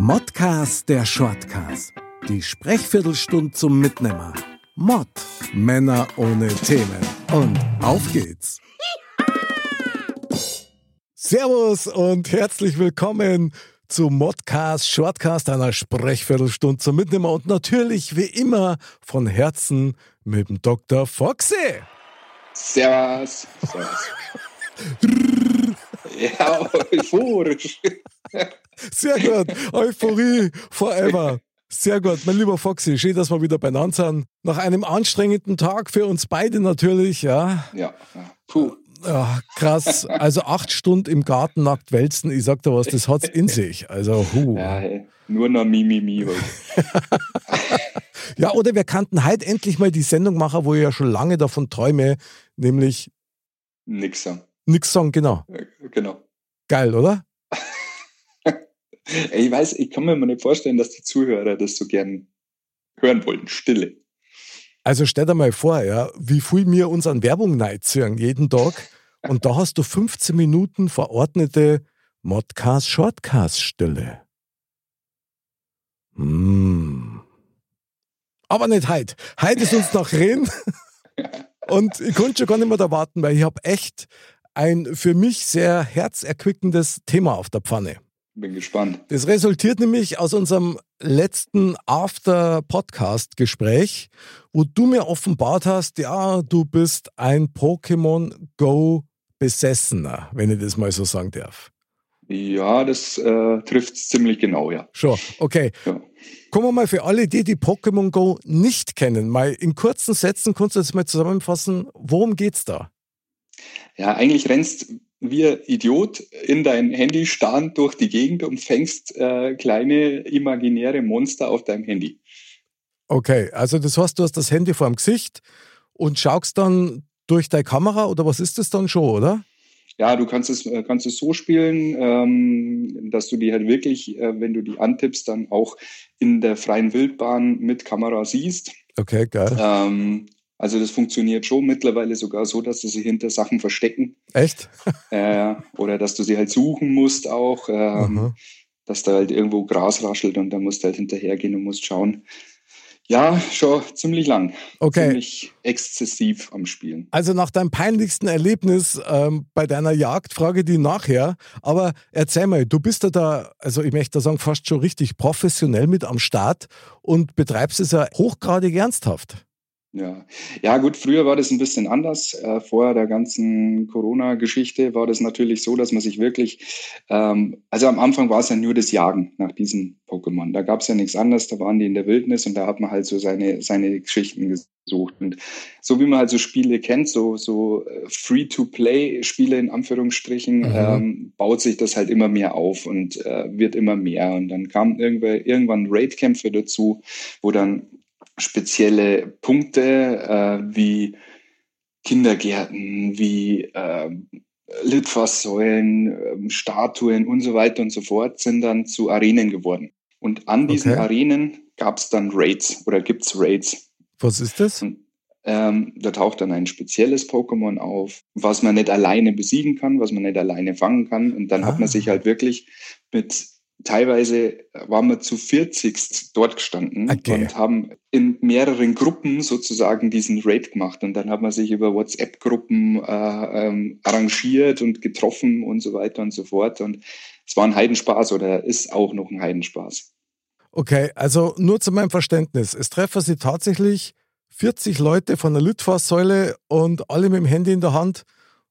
Modcast der Shortcast. Die Sprechviertelstunde zum Mitnehmer. Mod. Männer ohne Themen. Und auf geht's. Servus und herzlich willkommen zu Modcast, Shortcast, einer Sprechviertelstunde zum Mitnehmer und natürlich wie immer von Herzen mit dem Dr. Foxy. Servus. Servus. ja, euphorisch. Sehr gut. Euphorie forever. Sehr gut, mein lieber Foxy, schön, dass wir wieder beieinander sind. Nach einem anstrengenden Tag für uns beide natürlich, ja. Ja, puh. Ja, krass. Also acht Stunden im Garten nackt wälzen, ich sag dir was, das hat's in sich. Also, hu. Ja, hey, nur noch Mimimi heute. ja, oder wir kannten heute endlich mal die Sendung machen, wo ich ja schon lange davon träume, nämlich Nix sagen. Nix sagen, genau. Genau. Geil, oder? Ich weiß, ich kann mir mal nicht vorstellen, dass die Zuhörer das so gern hören wollen. Stille. Also stell dir mal vor, ja, wie viel wir uns an Werbung neiziehen jeden Tag. Und da hast du 15 Minuten verordnete Modcast Shortcast Stille. Hm. Aber nicht heute. Heute ist uns noch reden. Und ich konnte schon gar nicht mehr da warten, weil ich habe echt ein für mich sehr herzerquickendes Thema auf der Pfanne. Bin gespannt. Das resultiert nämlich aus unserem letzten After-Podcast-Gespräch, wo du mir offenbart hast, ja, du bist ein Pokémon Go Besessener, wenn ich das mal so sagen darf. Ja, das äh, trifft ziemlich genau, ja. Schon, okay. ja. Kommen wir mal für alle, die die Pokémon Go nicht kennen, mal in kurzen Sätzen, kannst du das mal zusammenfassen, worum geht's da? Ja, eigentlich rennst wie ein Idiot in dein Handy starrend durch die Gegend und fängst äh, kleine imaginäre Monster auf deinem Handy. Okay, also das heißt, du hast das Handy vor dem Gesicht und schaust dann durch deine Kamera oder was ist das dann schon, oder? Ja, du kannst es, äh, kannst es so spielen, ähm, dass du die halt wirklich, äh, wenn du die antippst, dann auch in der freien Wildbahn mit Kamera siehst. Okay, geil. Ähm, also das funktioniert schon mittlerweile sogar so, dass du sie hinter Sachen verstecken Echt? äh, oder dass du sie halt suchen musst auch, ähm, dass da halt irgendwo Gras raschelt und dann musst du halt hinterhergehen und musst schauen. Ja, schon ziemlich lang. Okay. Ziemlich exzessiv am Spielen. Also nach deinem peinlichsten Erlebnis ähm, bei deiner Jagd frage die nachher. Aber erzähl mal, du bist ja da, also ich möchte da sagen, fast schon richtig professionell mit am Start und betreibst es ja hochgradig ernsthaft. Ja. ja, gut, früher war das ein bisschen anders. Äh, vor der ganzen Corona-Geschichte war das natürlich so, dass man sich wirklich, ähm, also am Anfang war es ja nur das Jagen nach diesen Pokémon. Da gab es ja nichts anderes, da waren die in der Wildnis und da hat man halt so seine, seine Geschichten gesucht. Und so wie man halt so Spiele kennt, so, so äh, Free-to-Play-Spiele in Anführungsstrichen, Mhm. ähm, baut sich das halt immer mehr auf und äh, wird immer mehr. Und dann kamen irgendwann Raid-Kämpfe dazu, wo dann spezielle Punkte äh, wie Kindergärten, wie äh, Litfaßsäulen, äh, Statuen und so weiter und so fort sind dann zu Arenen geworden. Und an diesen Okay. Arenen gab es dann Raids oder gibt es Raids. Was ist das? Und, ähm, da taucht dann ein spezielles Pokémon auf, was man nicht alleine besiegen kann, was man nicht alleine fangen kann. Und dann hat Ah. man sich halt wirklich mit, teilweise waren wir zu 40 dort gestanden Okay. und haben in mehreren Gruppen sozusagen diesen Raid gemacht. Und dann hat man sich über WhatsApp-Gruppen äh, ähm, arrangiert und getroffen und so weiter und so fort. Und es war ein Heidenspaß oder ist auch noch ein Heidenspaß. Okay, also nur zu meinem Verständnis. Es treffen sich tatsächlich 40 Leute von der Litfaßsäule und alle mit dem Handy in der Hand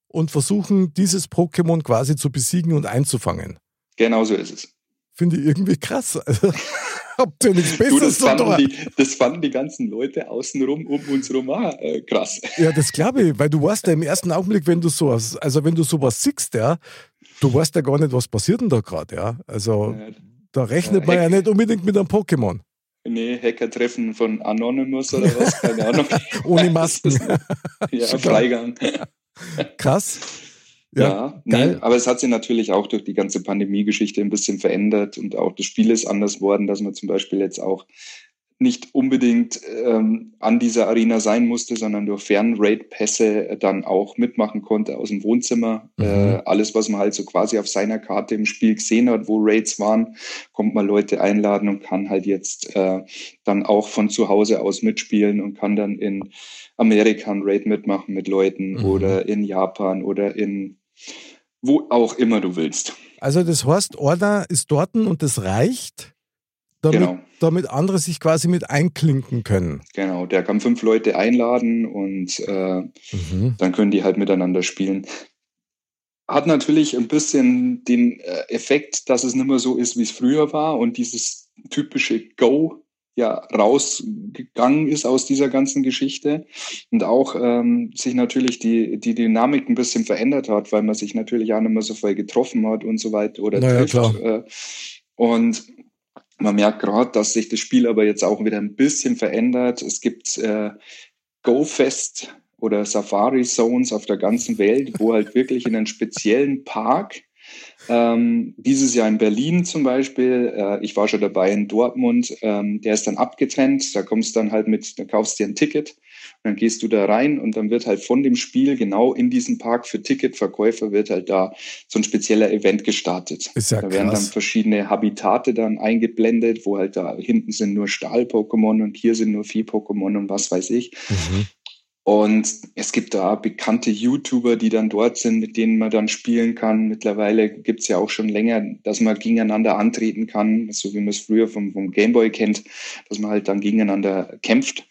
und versuchen, dieses Pokémon quasi zu besiegen und einzufangen. Genau so ist es. Finde ich irgendwie krass. Also, habt ihr nichts Besseres zu fanden tun? die, das fanden die ganzen Leute außenrum um uns rum auch äh, krass. Ja, das glaube ich, weil du weißt ja im ersten Augenblick, wenn du sowas, also wenn du sowas siehst, ja, du weißt ja gar nicht, was passiert denn da gerade, ja? Also ja, da rechnet man ja nicht unbedingt mit einem Pokémon. Nee, Hacker-Treffen von Anonymous oder was, keine Ahnung. Ohne Masken. ja, Freigang. Krass. Ja, ja nee, aber es hat sich natürlich auch durch die ganze Pandemie-Geschichte ein bisschen verändert und auch das Spiel ist anders worden, dass man zum Beispiel jetzt auch nicht unbedingt ähm, an dieser Arena sein musste, sondern durch Fernraid-Pässe dann auch mitmachen konnte aus dem Wohnzimmer. Mhm. Äh, alles, was man halt so quasi auf seiner Karte im Spiel gesehen hat, wo Raids waren, kommt man Leute einladen und kann halt jetzt äh, dann auch von zu Hause aus mitspielen und kann dann in Amerika ein Raid mitmachen mit Leuten mhm. oder in Japan oder in wo auch immer du willst. Also das heißt, Order ist dort und das reicht? Damit, genau. damit andere sich quasi mit einklinken können. Genau, der kann fünf Leute einladen und äh, mhm. dann können die halt miteinander spielen. Hat natürlich ein bisschen den äh, Effekt, dass es nicht mehr so ist, wie es früher war und dieses typische Go ja rausgegangen ist aus dieser ganzen Geschichte und auch ähm, sich natürlich die, die Dynamik ein bisschen verändert hat, weil man sich natürlich auch nicht mehr so voll getroffen hat und so weiter oder naja, trifft. Klar. Äh, und man merkt gerade, dass sich das Spiel aber jetzt auch wieder ein bisschen verändert. Es gibt äh, GoFest oder Safari Zones auf der ganzen Welt, wo halt wirklich in einem speziellen Park ähm, dieses Jahr in Berlin zum Beispiel, äh, ich war schon dabei in Dortmund, ähm, der ist dann abgetrennt, da kommst du dann halt mit, da kaufst dir ein Ticket dann gehst du da rein und dann wird halt von dem Spiel genau in diesem Park für Ticketverkäufer wird halt da so ein spezieller Event gestartet. Ist ja da krass. werden dann verschiedene Habitate dann eingeblendet, wo halt da hinten sind nur Stahl-Pokémon und hier sind nur Vieh-Pokémon und was weiß ich. Mhm. Und es gibt da bekannte YouTuber, die dann dort sind, mit denen man dann spielen kann. Mittlerweile gibt es ja auch schon länger, dass man gegeneinander antreten kann, so wie man es früher vom, vom Gameboy kennt, dass man halt dann gegeneinander kämpft,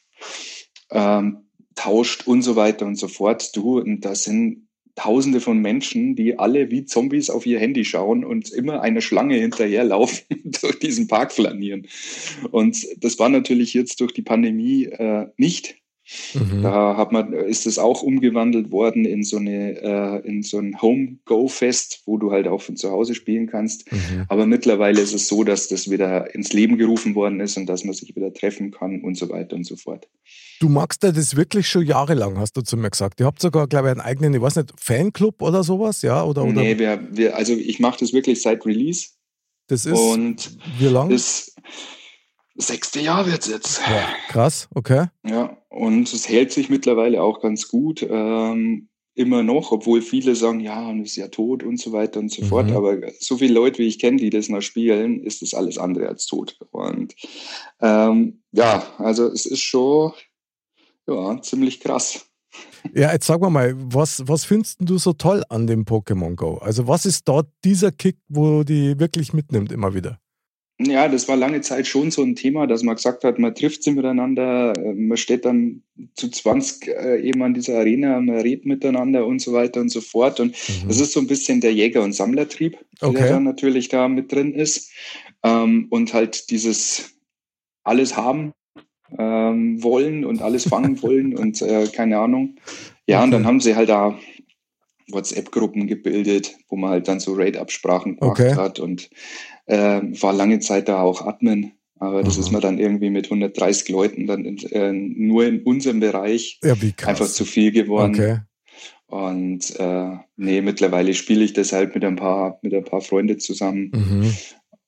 ähm, tauscht und so weiter und so fort. Du, und da sind Tausende von Menschen, die alle wie Zombies auf ihr Handy schauen und immer einer Schlange hinterherlaufen, durch diesen Park flanieren. Und das war natürlich jetzt durch die Pandemie äh, nicht Mhm. Da hat man, ist es auch umgewandelt worden in so eine, äh, in so ein Home-Go-Fest, wo du halt auch von zu Hause spielen kannst. Mhm. Aber mittlerweile ist es so, dass das wieder ins Leben gerufen worden ist und dass man sich wieder treffen kann und so weiter und so fort. Du magst ja das wirklich schon jahrelang, hast du zu mir gesagt. Ihr habt sogar, glaube ich, einen eigenen, ich weiß nicht, Fanclub oder sowas, ja? Oder, oder? Nee, wir, wir, also ich mache das wirklich seit Release. Das ist und wie lang? Das, sechste Jahr wird es jetzt. Ja, krass, okay. Ja, und es hält sich mittlerweile auch ganz gut. Ähm, immer noch, obwohl viele sagen, ja, und ist ja tot und so weiter und so mhm. fort. Aber so viele Leute, wie ich kenne, die das noch spielen, ist das alles andere als tot. Und ähm, ja, also es ist schon ja, ziemlich krass. Ja, jetzt sag mal, was, was findest du so toll an dem Pokémon Go? Also was ist dort dieser Kick, wo die wirklich mitnimmt immer wieder? Ja, das war lange Zeit schon so ein Thema, dass man gesagt hat, man trifft sie miteinander, äh, man steht dann zu 20 äh, eben an dieser Arena, man redet miteinander und so weiter und so fort. Und mhm. das ist so ein bisschen der Jäger- und Sammlertrieb, okay. der da natürlich da mit drin ist. Ähm, und halt dieses alles haben ähm, wollen und alles fangen wollen und äh, keine Ahnung. Ja, und dann haben sie halt da WhatsApp-Gruppen gebildet, wo man halt dann so Raid-Absprachen gemacht okay. hat und äh, war lange Zeit da auch Admin. Aber das Aha. ist mir dann irgendwie mit 130 Leuten dann äh, nur in unserem Bereich ja, einfach zu viel geworden. Okay. Und äh, nee, mittlerweile spiele ich das halt mit ein paar, mit ein paar Freunden zusammen. Mhm.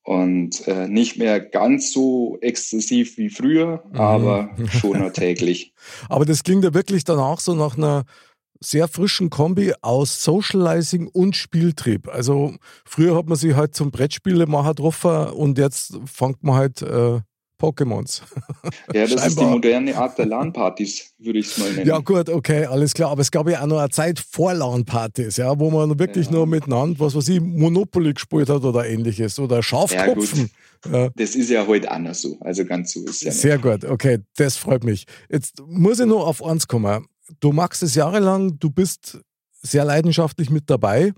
Und äh, nicht mehr ganz so exzessiv wie früher, mhm. aber schon täglich. aber das klingt ja wirklich dann auch so nach einer sehr frischen Kombi aus Socializing und Spieltrieb. Also früher hat man sich halt zum Brettspielemacher getroffen und jetzt fängt man halt äh, Pokémons. Ja, das ist die moderne Art der LAN-Partys, würde ich es mal nennen. Ja, gut, okay, alles klar. Aber es gab ja auch noch eine Zeit vor LAN-Partys, ja, wo man wirklich ja. nur miteinander, was weiß ich, Monopoly gespielt hat oder ähnliches oder Schafkopfen. Ja, ja. Das ist ja heute anders so. Also ganz so ist ja. Sehr nicht. gut, okay, das freut mich. Jetzt muss ich nur auf eins kommen du machst es jahrelang, du bist sehr leidenschaftlich mit dabei.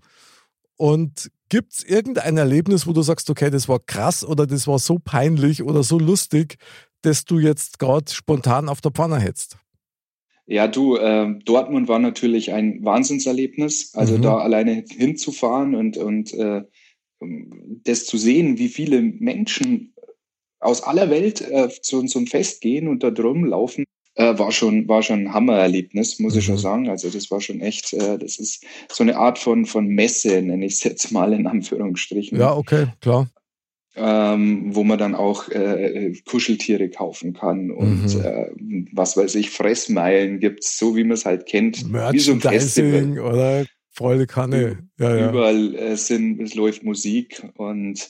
Und gibt es irgendein Erlebnis, wo du sagst, okay, das war krass oder das war so peinlich oder so lustig, dass du jetzt gerade spontan auf der Pfanne hättest? Ja, du, äh, Dortmund war natürlich ein Wahnsinnserlebnis. Also mhm. da alleine hinzufahren und, und äh, das zu sehen, wie viele Menschen aus aller Welt äh, zu zum Fest gehen und da drum laufen, äh, war schon war schon ein Hammererlebnis, muss ich schon mhm. sagen. Also das war schon echt, äh, das ist so eine Art von von Messe, nenne ich es jetzt mal in Anführungsstrichen. Ja, okay, klar ähm, wo man dann auch äh, Kuscheltiere kaufen kann und mhm. äh, was weiß ich, Fressmeilen gibt es, so wie man es halt kennt. Wie so ein Festival. oder Freude Kanne. Ja, ja. Überall äh, sind, es läuft Musik und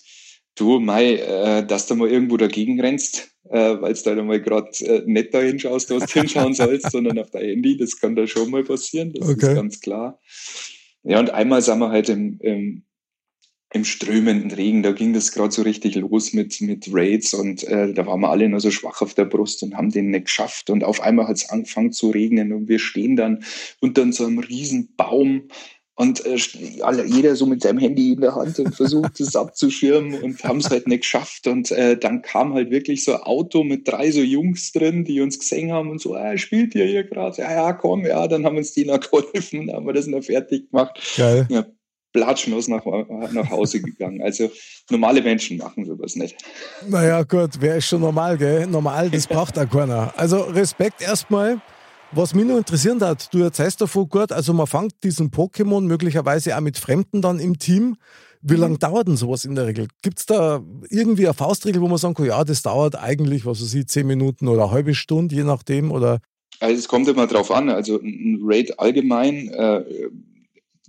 du, Mai, äh, dass du mal irgendwo dagegen rennst, äh, weil es da mal gerade äh, nicht da hinschaust, was du hinschauen sollst, sondern auf dein Handy, das kann da schon mal passieren, das okay. ist ganz klar. Ja, und einmal sind wir halt im, im im strömenden Regen, da ging das gerade so richtig los mit, mit Raids und äh, da waren wir alle nur so schwach auf der Brust und haben den nicht geschafft. Und auf einmal hat es angefangen zu regnen und wir stehen dann unter so einem riesen Baum und äh, alle, jeder so mit seinem Handy in der Hand und versucht es abzuschirmen und haben es halt nicht geschafft. Und äh, dann kam halt wirklich so ein Auto mit drei so Jungs drin, die uns gesehen haben und so, ah, spielt ihr hier gerade? Ja, ja, komm, ja, dann haben uns die noch geholfen, dann haben wir das noch fertig gemacht. Geil. Ja, platschlos nach, nach Hause gegangen. Also normale Menschen machen sowas nicht. Naja, gut, wer ist schon normal, gell? Normal, das braucht auch keiner. Also Respekt erstmal. Was mich noch interessieren hat, du erzählst davon gut, also man fängt diesen Pokémon möglicherweise auch mit Fremden dann im Team. Wie lange mhm. dauert denn sowas in der Regel? Gibt es da irgendwie eine Faustregel, wo man sagen kann, ja, das dauert eigentlich, was weiß ich, zehn Minuten oder eine halbe Stunde, je nachdem? Oder? Also es kommt immer drauf an. Also ein Raid allgemein, äh,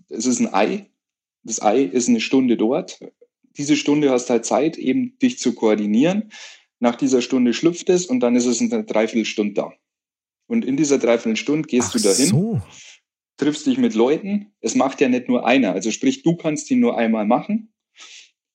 es ist ein Ei, das Ei ist eine Stunde dort. Diese Stunde hast halt Zeit, eben dich zu koordinieren. Nach dieser Stunde schlüpft es und dann ist es in einer Dreiviertelstunde da. Und in dieser Dreiviertelstunde gehst Ach du dahin, so. triffst dich mit Leuten. Es macht ja nicht nur einer. Also sprich, du kannst ihn nur einmal machen.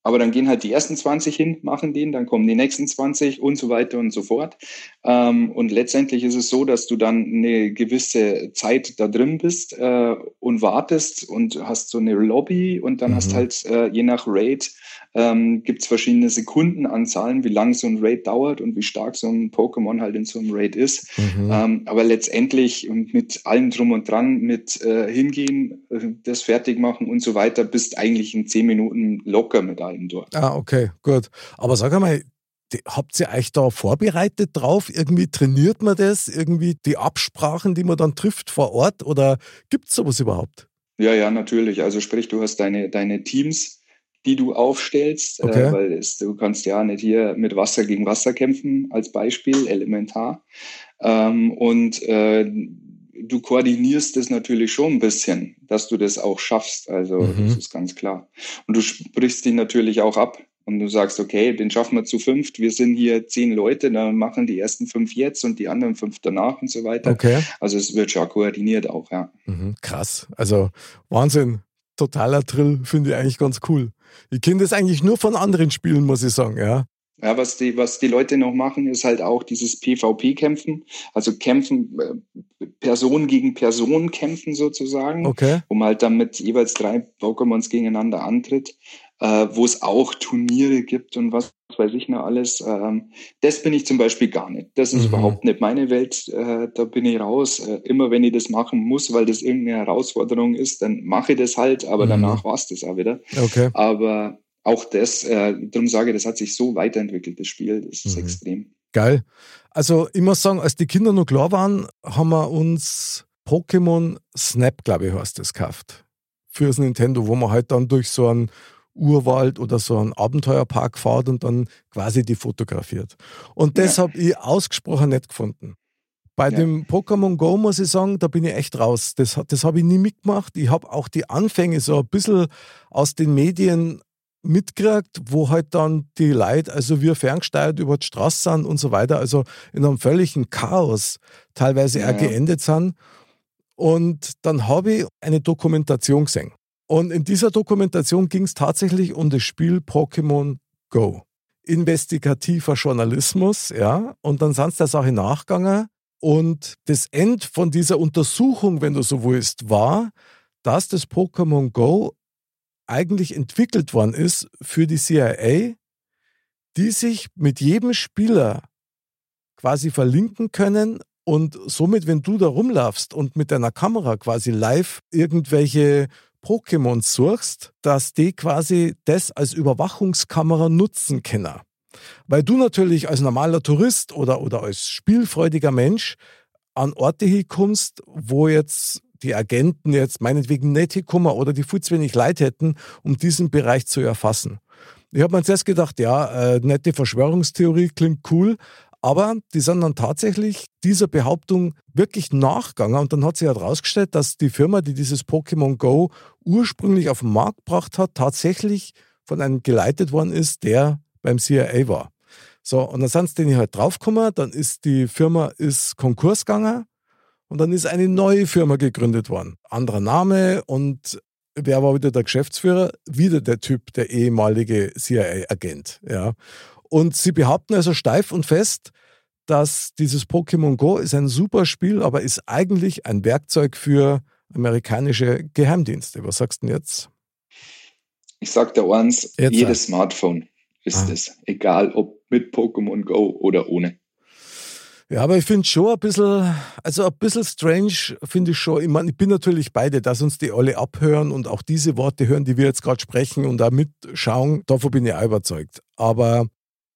Aber dann gehen halt die ersten 20 hin, machen den, dann kommen die nächsten 20 und so weiter und so fort. Ähm, und letztendlich ist es so, dass du dann eine gewisse Zeit da drin bist äh, und wartest und hast so eine Lobby und dann mhm. hast halt äh, je nach Raid ähm, gibt es verschiedene Sekundenanzahlen, wie lang so ein Raid dauert und wie stark so ein Pokémon halt in so einem Raid ist. Mhm. Ähm, aber letztendlich mit allem drum und dran, mit äh, hingehen, äh, das fertig machen und so weiter, bist eigentlich in zehn Minuten locker mit allem dort. Ah, okay, gut. Aber sag einmal, die, habt ihr euch da vorbereitet drauf? Irgendwie trainiert man das? Irgendwie die Absprachen, die man dann trifft vor Ort? Oder gibt es sowas überhaupt? Ja, ja, natürlich. Also sprich, du hast deine, deine Teams, die du aufstellst, äh, okay. äh, weil es, du kannst ja nicht hier mit Wasser gegen Wasser kämpfen, als Beispiel, elementar. Ähm, und äh, du koordinierst das natürlich schon ein bisschen, dass du das auch schaffst. Also mhm. das ist ganz klar. Und du sprichst dich natürlich auch ab. Und du sagst, okay, den schaffen wir zu fünft. Wir sind hier zehn Leute, dann machen die ersten fünf jetzt und die anderen fünf danach und so weiter. Okay. Also es wird schon koordiniert auch, ja. Mhm, krass. Also Wahnsinn. Totaler Trill, finde ich eigentlich ganz cool. Ich kenne das eigentlich nur von anderen Spielen, muss ich sagen, ja. Ja, was die, was die Leute noch machen, ist halt auch dieses PvP-Kämpfen, also kämpfen, äh, Person gegen Person kämpfen sozusagen, okay. wo man halt dann mit jeweils drei Pokémons gegeneinander antritt, äh, wo es auch Turniere gibt und was weiß ich noch alles. Ähm, das bin ich zum Beispiel gar nicht. Das ist mhm. überhaupt nicht meine Welt. Äh, da bin ich raus. Äh, immer wenn ich das machen muss, weil das irgendeine Herausforderung ist, dann mache ich das halt, aber mhm. danach war es das auch wieder. Okay. Aber auch das, äh, darum sage ich, das hat sich so weiterentwickelt, das Spiel. Das ist mhm. extrem. Geil. Also ich muss sagen, als die Kinder noch klar waren, haben wir uns Pokémon Snap, glaube ich, heißt das, gekauft. Fürs Nintendo, wo man halt dann durch so einen Urwald oder so einen Abenteuerpark fährt und dann quasi die fotografiert. Und das ja. habe ich ausgesprochen nicht gefunden. Bei ja. dem Pokémon Go muss ich sagen, da bin ich echt raus. Das, das habe ich nie mitgemacht. Ich habe auch die Anfänge so ein bisschen aus den Medien mitgekriegt, wo halt dann die Leute, also wir ferngesteuert über die Straße sind und so weiter, also in einem völligen Chaos teilweise ja. auch geendet sind. Und dann habe ich eine Dokumentation gesehen. Und in dieser Dokumentation ging es tatsächlich um das Spiel Pokémon Go. Investigativer Journalismus, ja. Und dann sind sie der Sache nachgegangen. Und das End von dieser Untersuchung, wenn du so willst, war, dass das Pokémon Go eigentlich entwickelt worden ist für die CIA, die sich mit jedem Spieler quasi verlinken können Und somit, wenn du da rumlaufst und mit deiner Kamera quasi live irgendwelche Pokémon suchst, dass die quasi das als Überwachungskamera nutzen können. Weil du natürlich als normaler Tourist oder, oder als spielfreudiger Mensch an Orte hinkommst, wo jetzt die Agenten jetzt meinetwegen nicht hinkommen oder die viel zu wenig Leid hätten, um diesen Bereich zu erfassen. Ich habe mir zuerst gedacht, ja, äh, nette Verschwörungstheorie klingt cool, aber die sind dann tatsächlich dieser Behauptung wirklich nachgegangen und dann hat sich herausgestellt, dass die Firma, die dieses Pokémon Go ursprünglich auf den Markt gebracht hat, tatsächlich von einem geleitet worden ist, der beim CIA war. So, und dann sind sie denen halt draufgekommen, dann ist die Firma ist Konkurs gegangen und dann ist eine neue Firma gegründet worden. Anderer Name und wer war wieder der Geschäftsführer? Wieder der Typ, der ehemalige CIA-Agent. Ja. Und sie behaupten also steif und fest, dass dieses Pokémon Go ist ein super Spiel, aber ist eigentlich ein Werkzeug für amerikanische Geheimdienste. Was sagst du denn jetzt? Ich sag dir eins, jetzt jedes Smartphone ist ah. es. Egal ob mit Pokémon Go oder ohne. Ja, aber ich finde schon ein bisschen, also ein bisschen strange finde ich schon. Ich meine, ich bin natürlich beide, dass uns die alle abhören und auch diese Worte hören, die wir jetzt gerade sprechen und da mitschauen. Davon bin ich auch überzeugt. Aber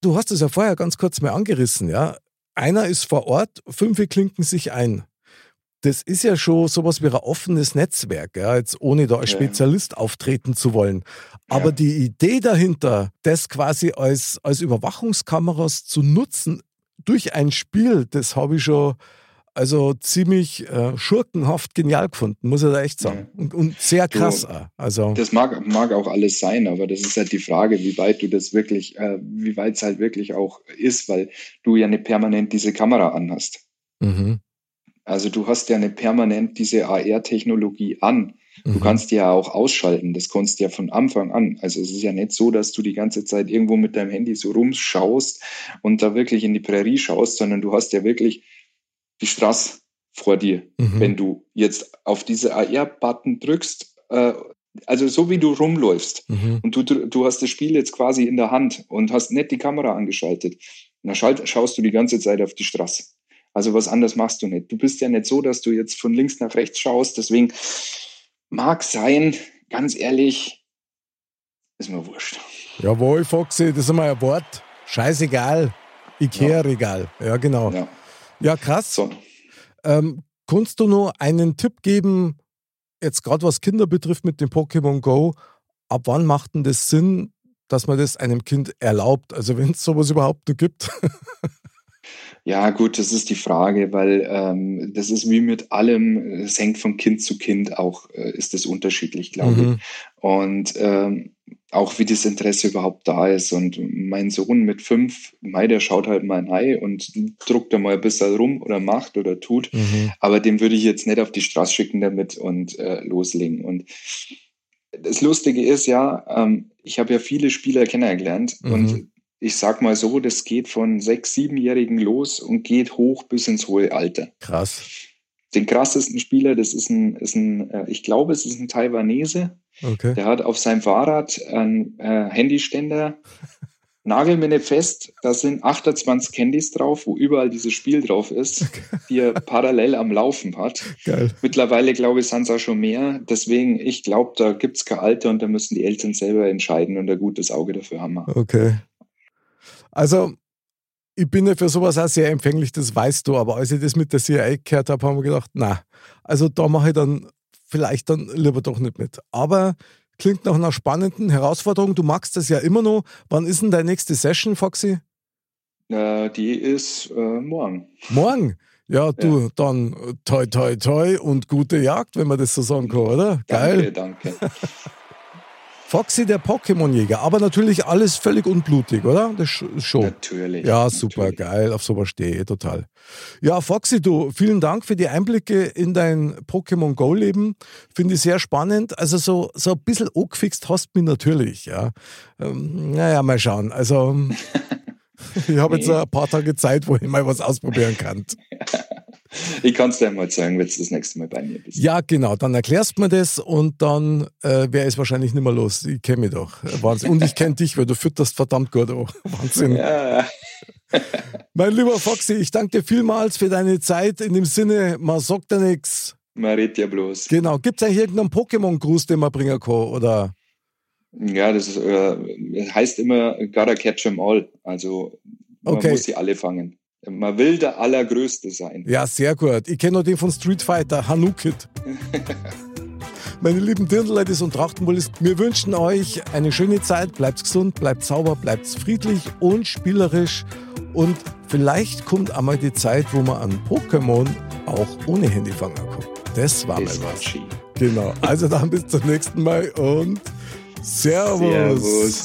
du hast es ja vorher ganz kurz mal angerissen, ja. Einer ist vor Ort, fünf klinken sich ein. Das ist ja schon sowas wie ein offenes Netzwerk, ja, jetzt ohne da als Spezialist auftreten zu wollen. Aber ja. die Idee dahinter, das quasi als, als Überwachungskameras zu nutzen, durch ein Spiel, das habe ich schon also ziemlich äh, schurkenhaft genial gefunden, muss ich da echt sagen. Ja. Und, und, sehr krass. Du, also. Das mag, mag auch alles sein, aber das ist halt die Frage, wie weit du das wirklich, äh, wie weit es halt wirklich auch ist, weil du ja nicht permanent diese Kamera anhast. Mhm. Also du hast ja nicht permanent diese AR-Technologie an. Du mhm. kannst die ja auch ausschalten. Das konntest du ja von Anfang an. Also es ist ja nicht so, dass du die ganze Zeit irgendwo mit deinem Handy so rumschaust und da wirklich in die Prärie schaust, sondern du hast ja wirklich die Straße vor dir. Mhm. Wenn du jetzt auf diese AR-Button drückst, äh, also so wie du rumläufst mhm. und du, du hast das Spiel jetzt quasi in der Hand und hast nicht die Kamera angeschaltet, dann schaust du die ganze Zeit auf die Straße. Also was anderes machst du nicht. Du bist ja nicht so, dass du jetzt von links nach rechts schaust. Deswegen Mag sein, ganz ehrlich, ist mir wurscht. Jawohl, Foxy, das ist mal ein Wort. Scheißegal. Ikea-Regal. Ja. genau. Ja, ja krass. So. Ähm, kannst du nur einen Tipp geben, jetzt gerade was Kinder betrifft mit dem Pokémon Go? Ab wann macht denn das Sinn, dass man das einem Kind erlaubt? Also wenn es sowas überhaupt noch gibt. Ja, gut, das ist die Frage, weil ähm, das ist wie mit allem, es hängt von Kind zu Kind auch, äh, ist es unterschiedlich, glaube mhm. ich. Und ähm, auch wie das Interesse überhaupt da ist. Und mein Sohn mit fünf, Mai, der schaut halt mal ein Ei und druckt da mal ein bisschen rum oder macht oder tut. Mhm. Aber dem würde ich jetzt nicht auf die Straße schicken damit und äh, loslegen. Und das Lustige ist ja, ähm, ich habe ja viele Spieler kennengelernt mhm. und ich sag mal so, das geht von sechs, siebenjährigen los und geht hoch bis ins hohe Alter. Krass. Den krassesten Spieler, das ist ein, ist ein äh, ich glaube, es ist ein Taiwanese. Okay. Der hat auf seinem Fahrrad einen äh, Handyständer. Nagel mir nicht fest, da sind 28 Handys drauf, wo überall dieses Spiel drauf ist, die er parallel am Laufen hat. Geil. Mittlerweile, glaube ich, sind es auch schon mehr. Deswegen, ich glaube, da gibt es kein Alter und da müssen die Eltern selber entscheiden und ein gutes Auge dafür haben. Okay. Also, ich bin ja für sowas auch sehr empfänglich, das weißt du, aber als ich das mit der CIA gehört habe, haben wir gedacht, na, also da mache ich dann vielleicht dann lieber doch nicht mit. Aber klingt nach einer spannenden Herausforderung. Du magst das ja immer noch. Wann ist denn deine nächste Session, Foxy? Äh, die ist äh, morgen. Morgen? Ja, du, ja. dann toi, toi, toi und gute Jagd, wenn man das so sagen kann, oder? Geil. Danke, danke. Foxy der Pokémon-Jäger, aber natürlich alles völlig unblutig, oder? Das schon. Natürlich. Ja, super natürlich. geil. Auf sowas stehe ich total. Ja, Foxy, du, vielen Dank für die Einblicke in dein Pokémon Go-Leben. Finde ich sehr spannend. Also so, so ein bisschen angefixt hast du mich natürlich, ja. Ähm, naja, mal schauen. Also ich habe nee. jetzt ein paar Tage Zeit, wo ich mal was ausprobieren kann. Ich kann es dir mal sagen, wenn du das nächste Mal bei mir bist. Ja, genau. Dann erklärst du mir das und dann äh, wäre es wahrscheinlich nicht mehr los. Ich kenne mich doch. Wahnsinn. Und ich kenne dich, weil du fütterst verdammt gut auch. Wahnsinn. Ja. mein lieber Foxy, ich danke dir vielmals für deine Zeit. In dem Sinne, man sagt ja nichts. Man redet ja bloß. Genau. Gibt es eigentlich irgendeinen Pokémon-Gruß, den man bringen kann? Oder? Ja, das, ist, äh, heißt immer, gotta catch them all. Also man okay. muss sie alle fangen. Man will der Allergrößte sein. Ja, sehr gut. Ich kenne noch den von Street Fighter, Hanukit. Meine lieben Dirndl-Ladies und Trachtenbullis, wir wünschen euch eine schöne Zeit. Bleibt gesund, bleibt sauber, bleibt friedlich und spielerisch. Und vielleicht kommt einmal die Zeit, wo man an Pokémon auch ohne Handy fangen kann. Das war das mal was. Genau. Also dann bis zum nächsten Mal und Servus. Servus.